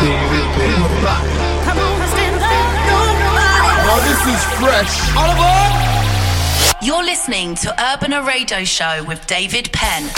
This is fresh. Aboard! You're listening to Urbana Radio Show with David Penn.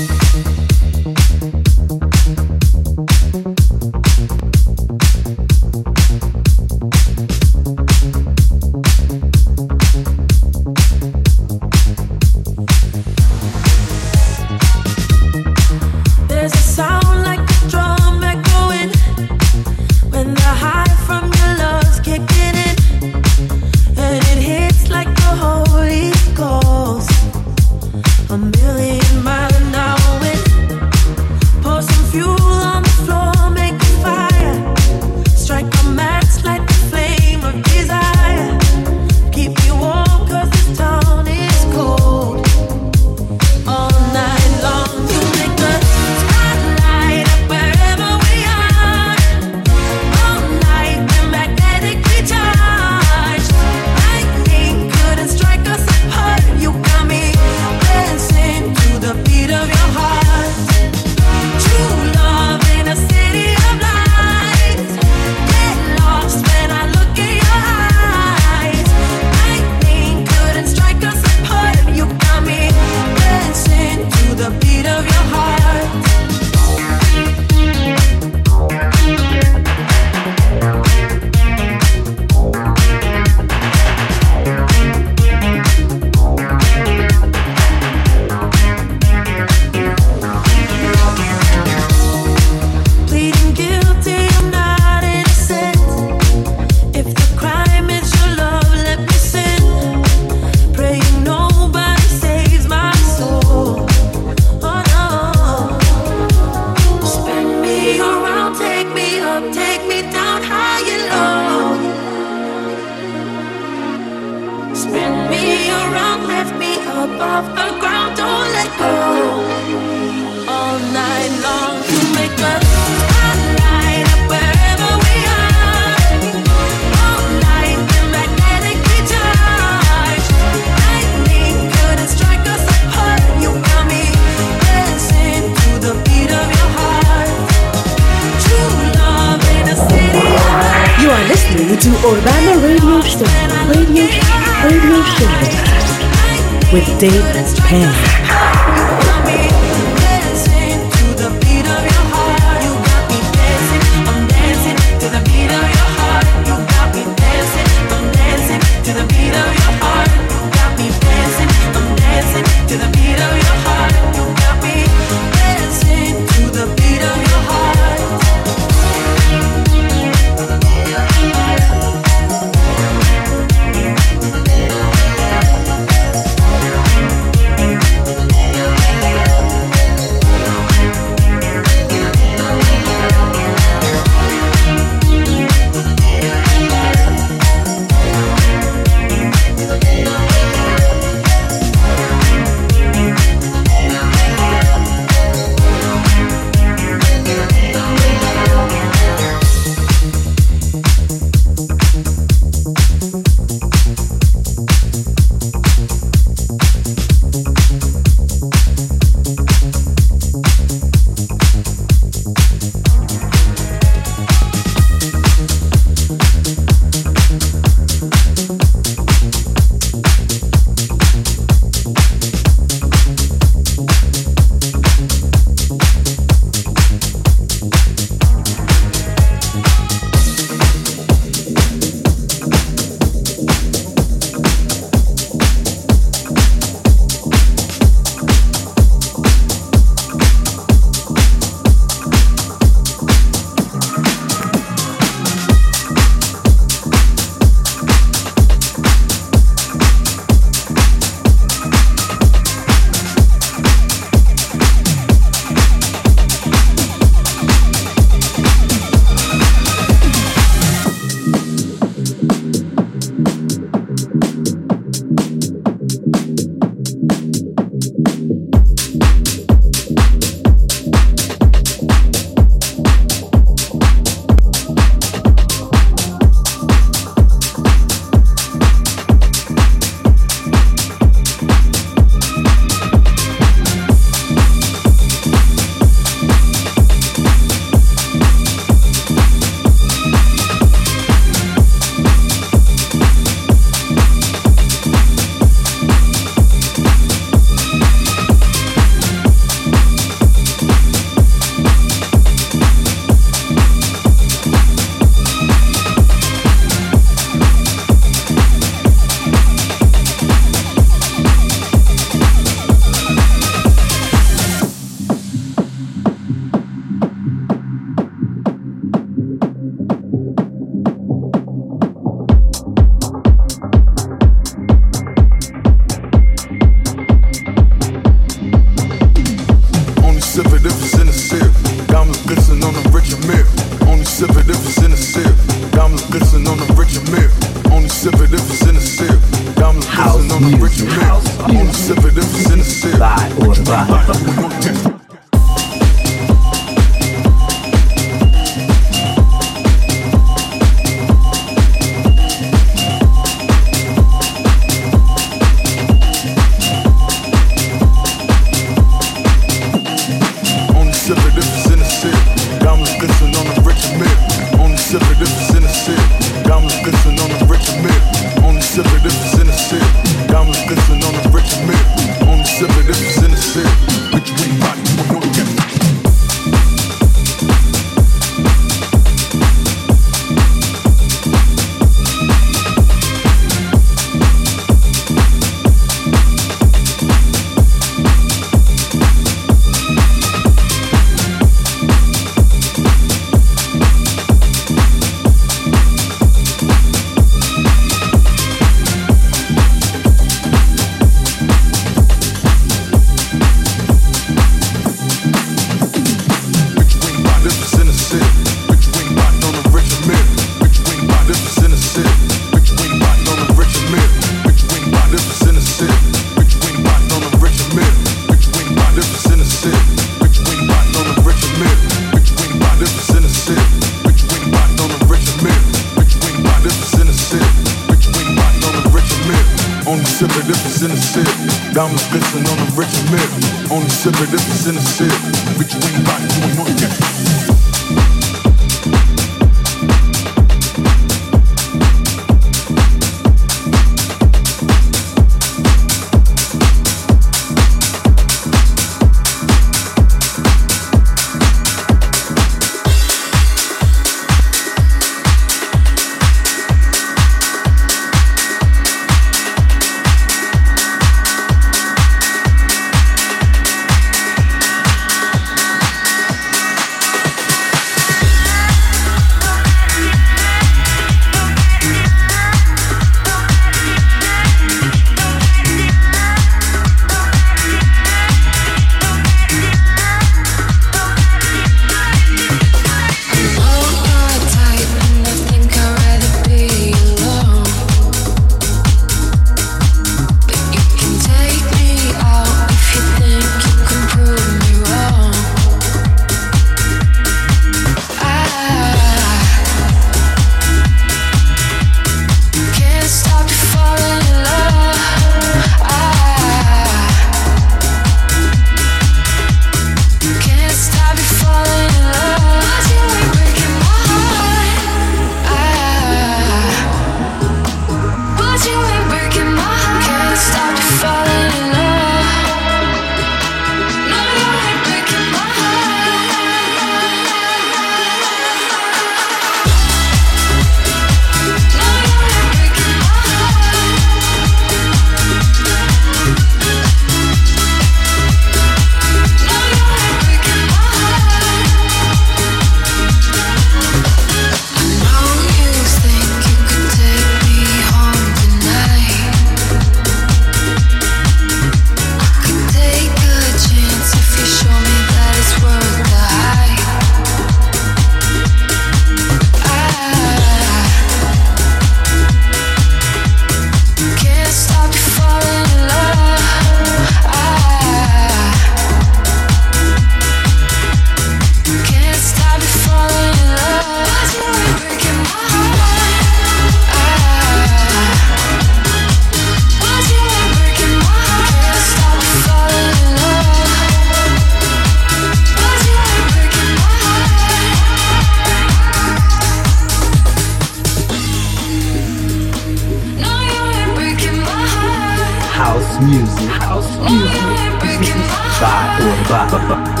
Bye.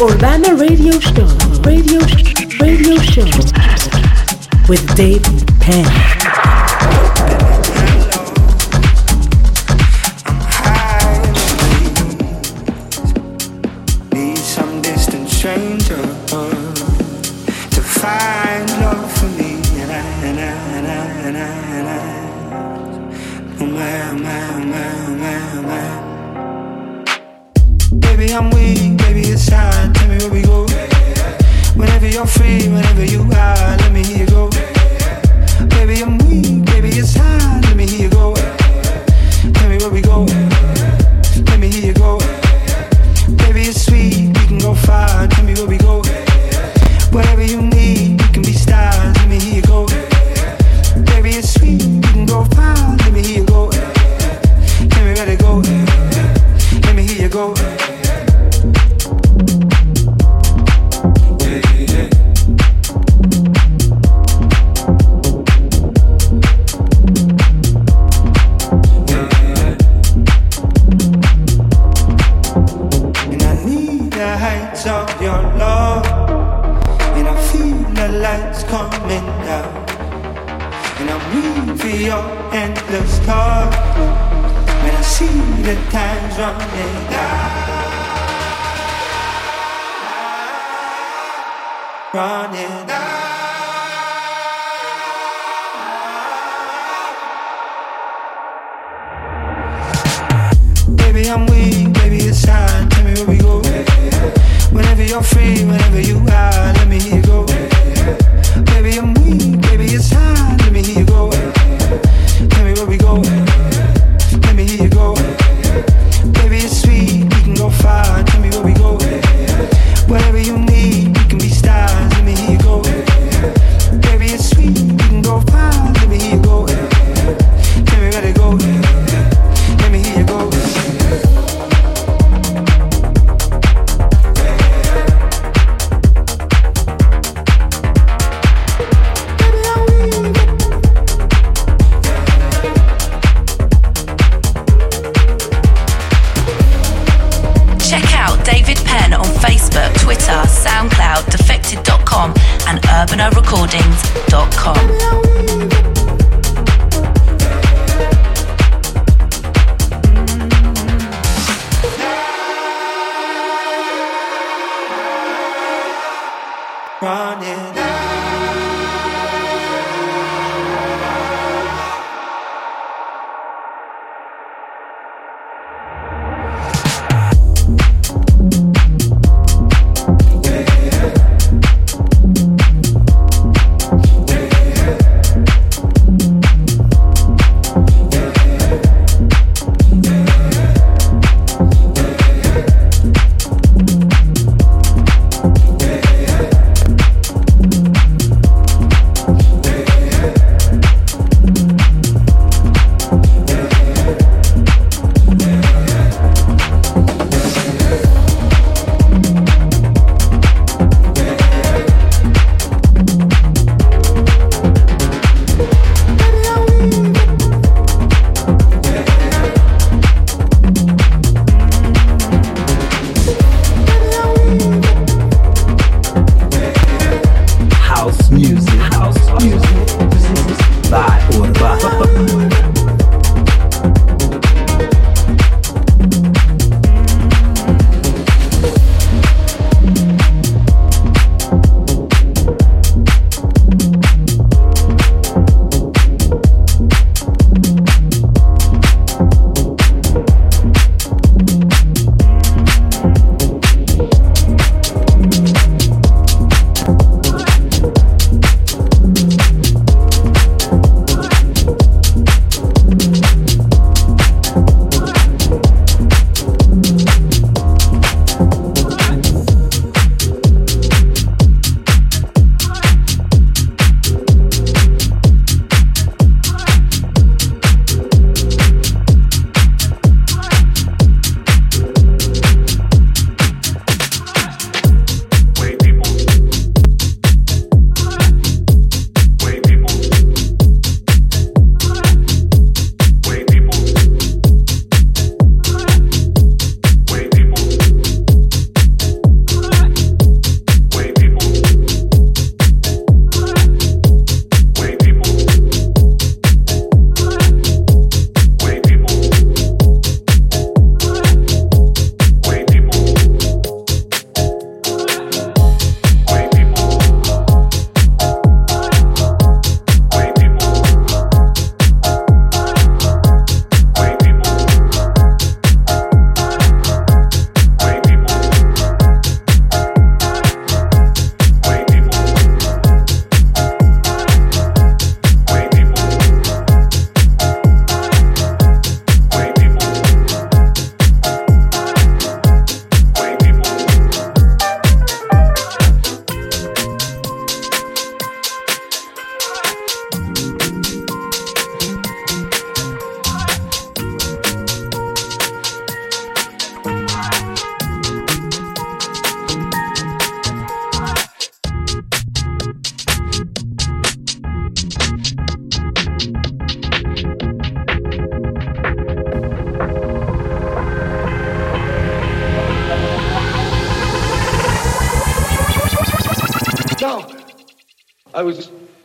Urbana Radio Show. Radio Radio Show with Dave Penn.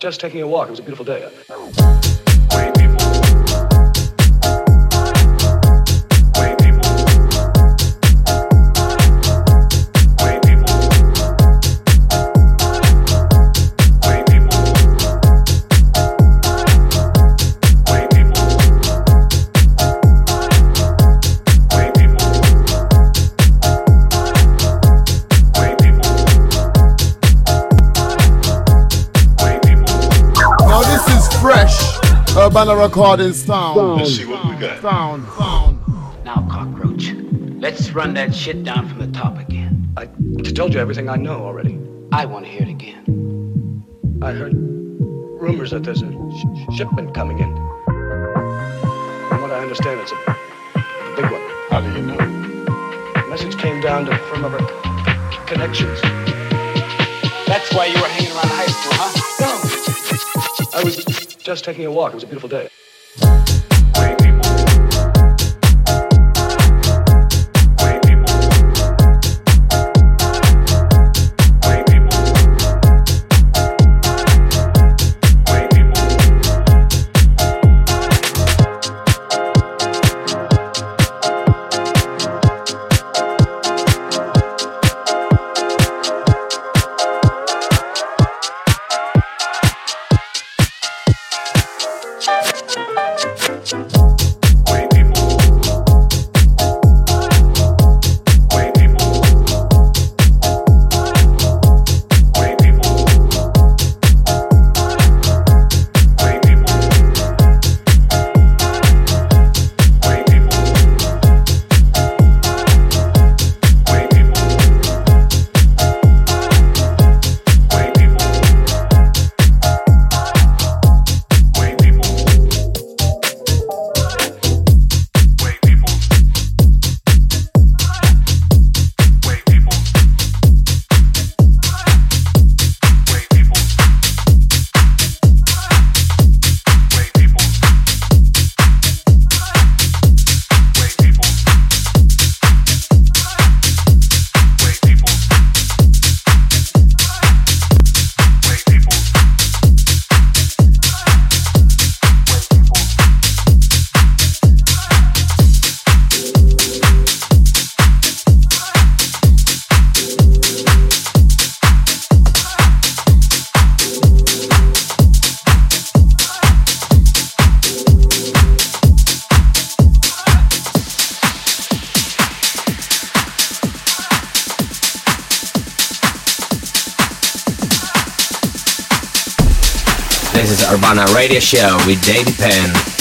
Just taking a walk. It was a beautiful day. Urbana recording sound. Let's see what we got. Sound, sound. Now, cockroach, let's run that shit down from the top again. I told you everything I know already. I want to hear it again. I heard rumors that there's a sh- shipment coming in. From what I understand, it's a, a big one. How do you know? The message came down to from our connections. That's why you were hanging around high school, huh? No. I was just taking a walk. It was a beautiful day. This is Urbana Radio Show with David Penn.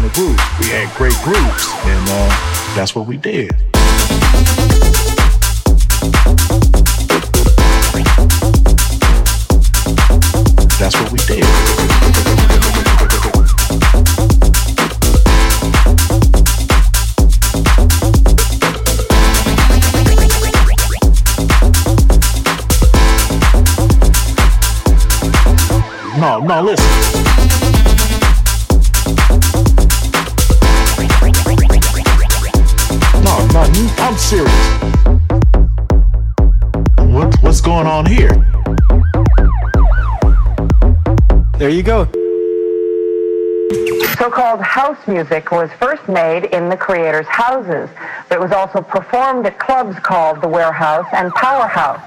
On the groove. We had great grooves, and uh, that's what we did. That's what we did. No, no, listen. I'm serious. What, what's going on here? There you go. So-called house music was first made in the creators' houses, but it was also performed at clubs called the Warehouse and Powerhouse.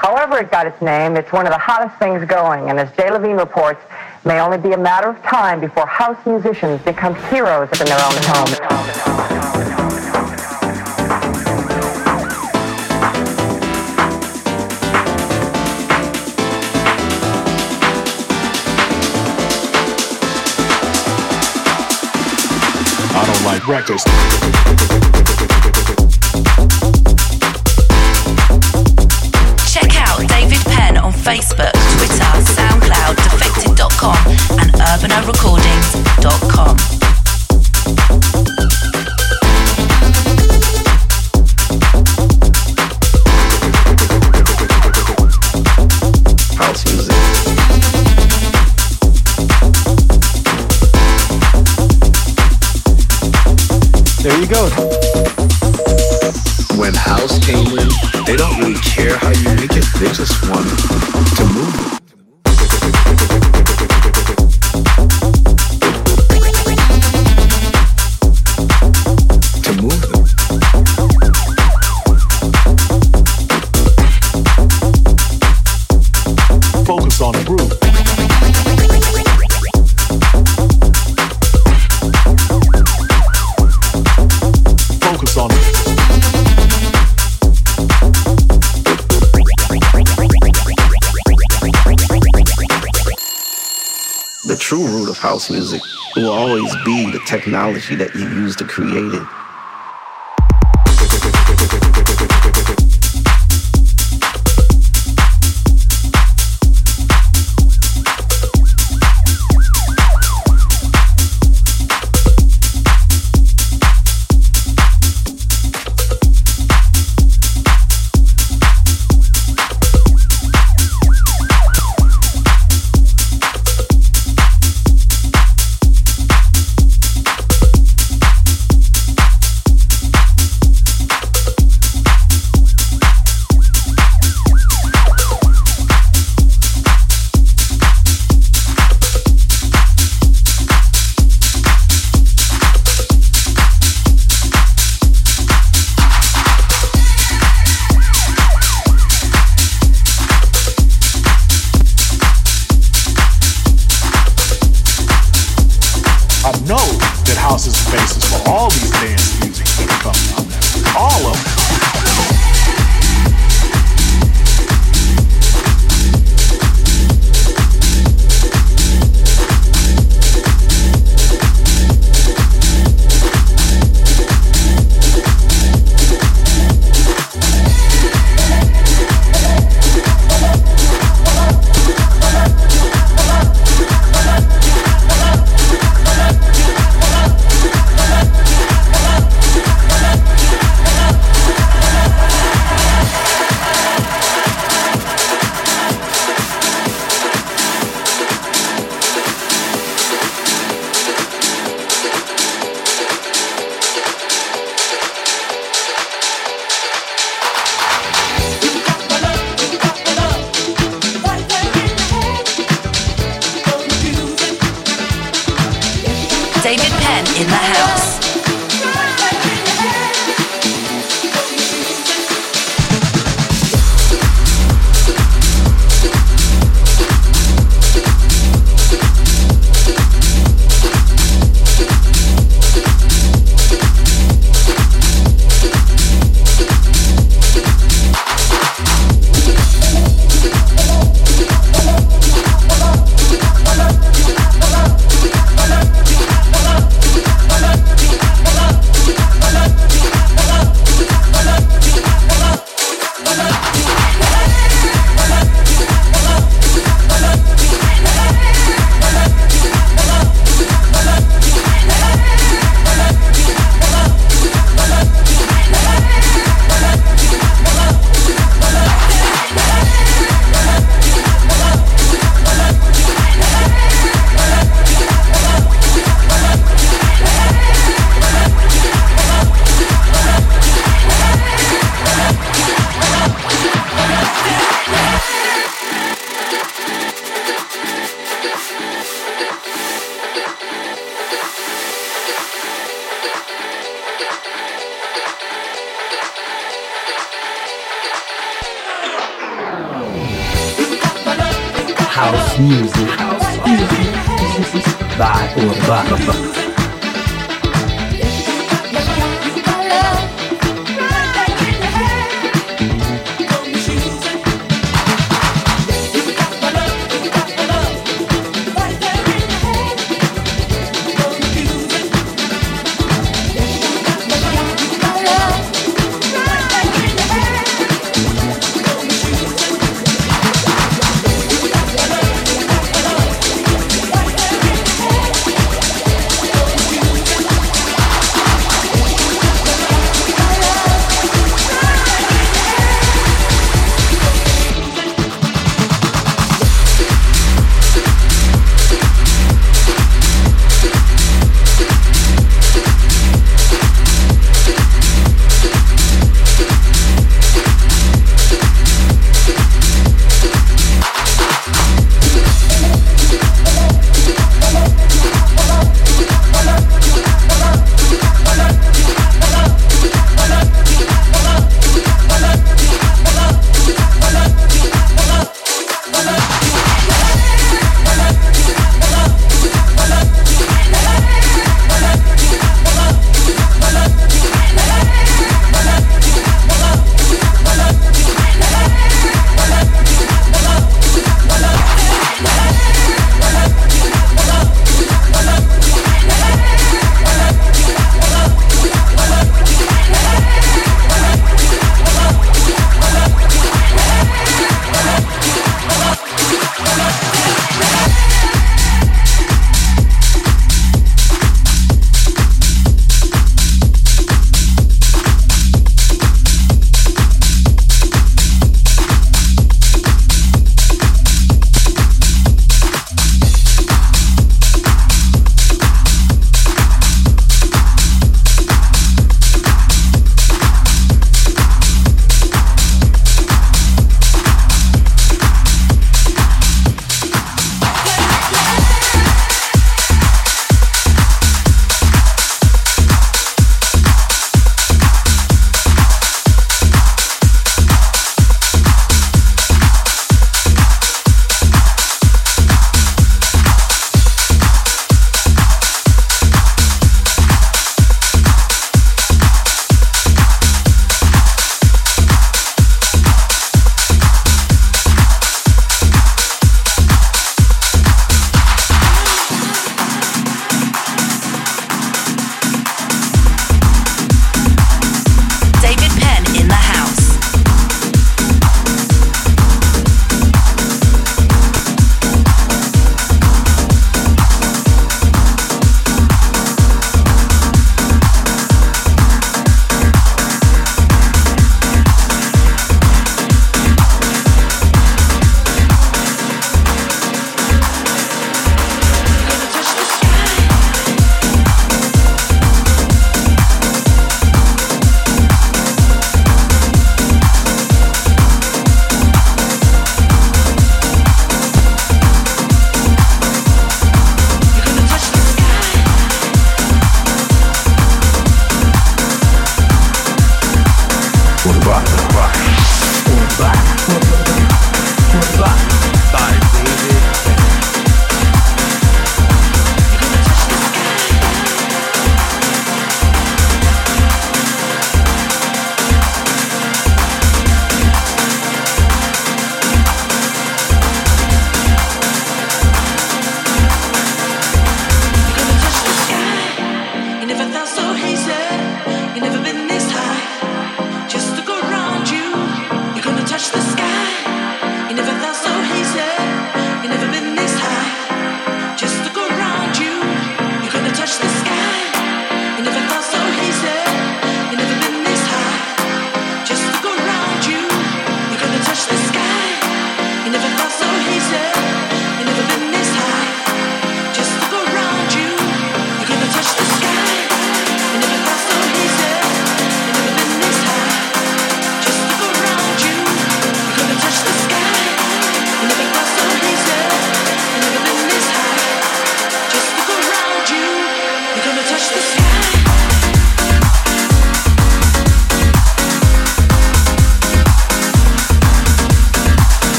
However it got its name, it's one of the hottest things going, and as Jay Levine reports, may only be a matter of time before house musicians become heroes in their own homes. Records. Technology that you use to create it.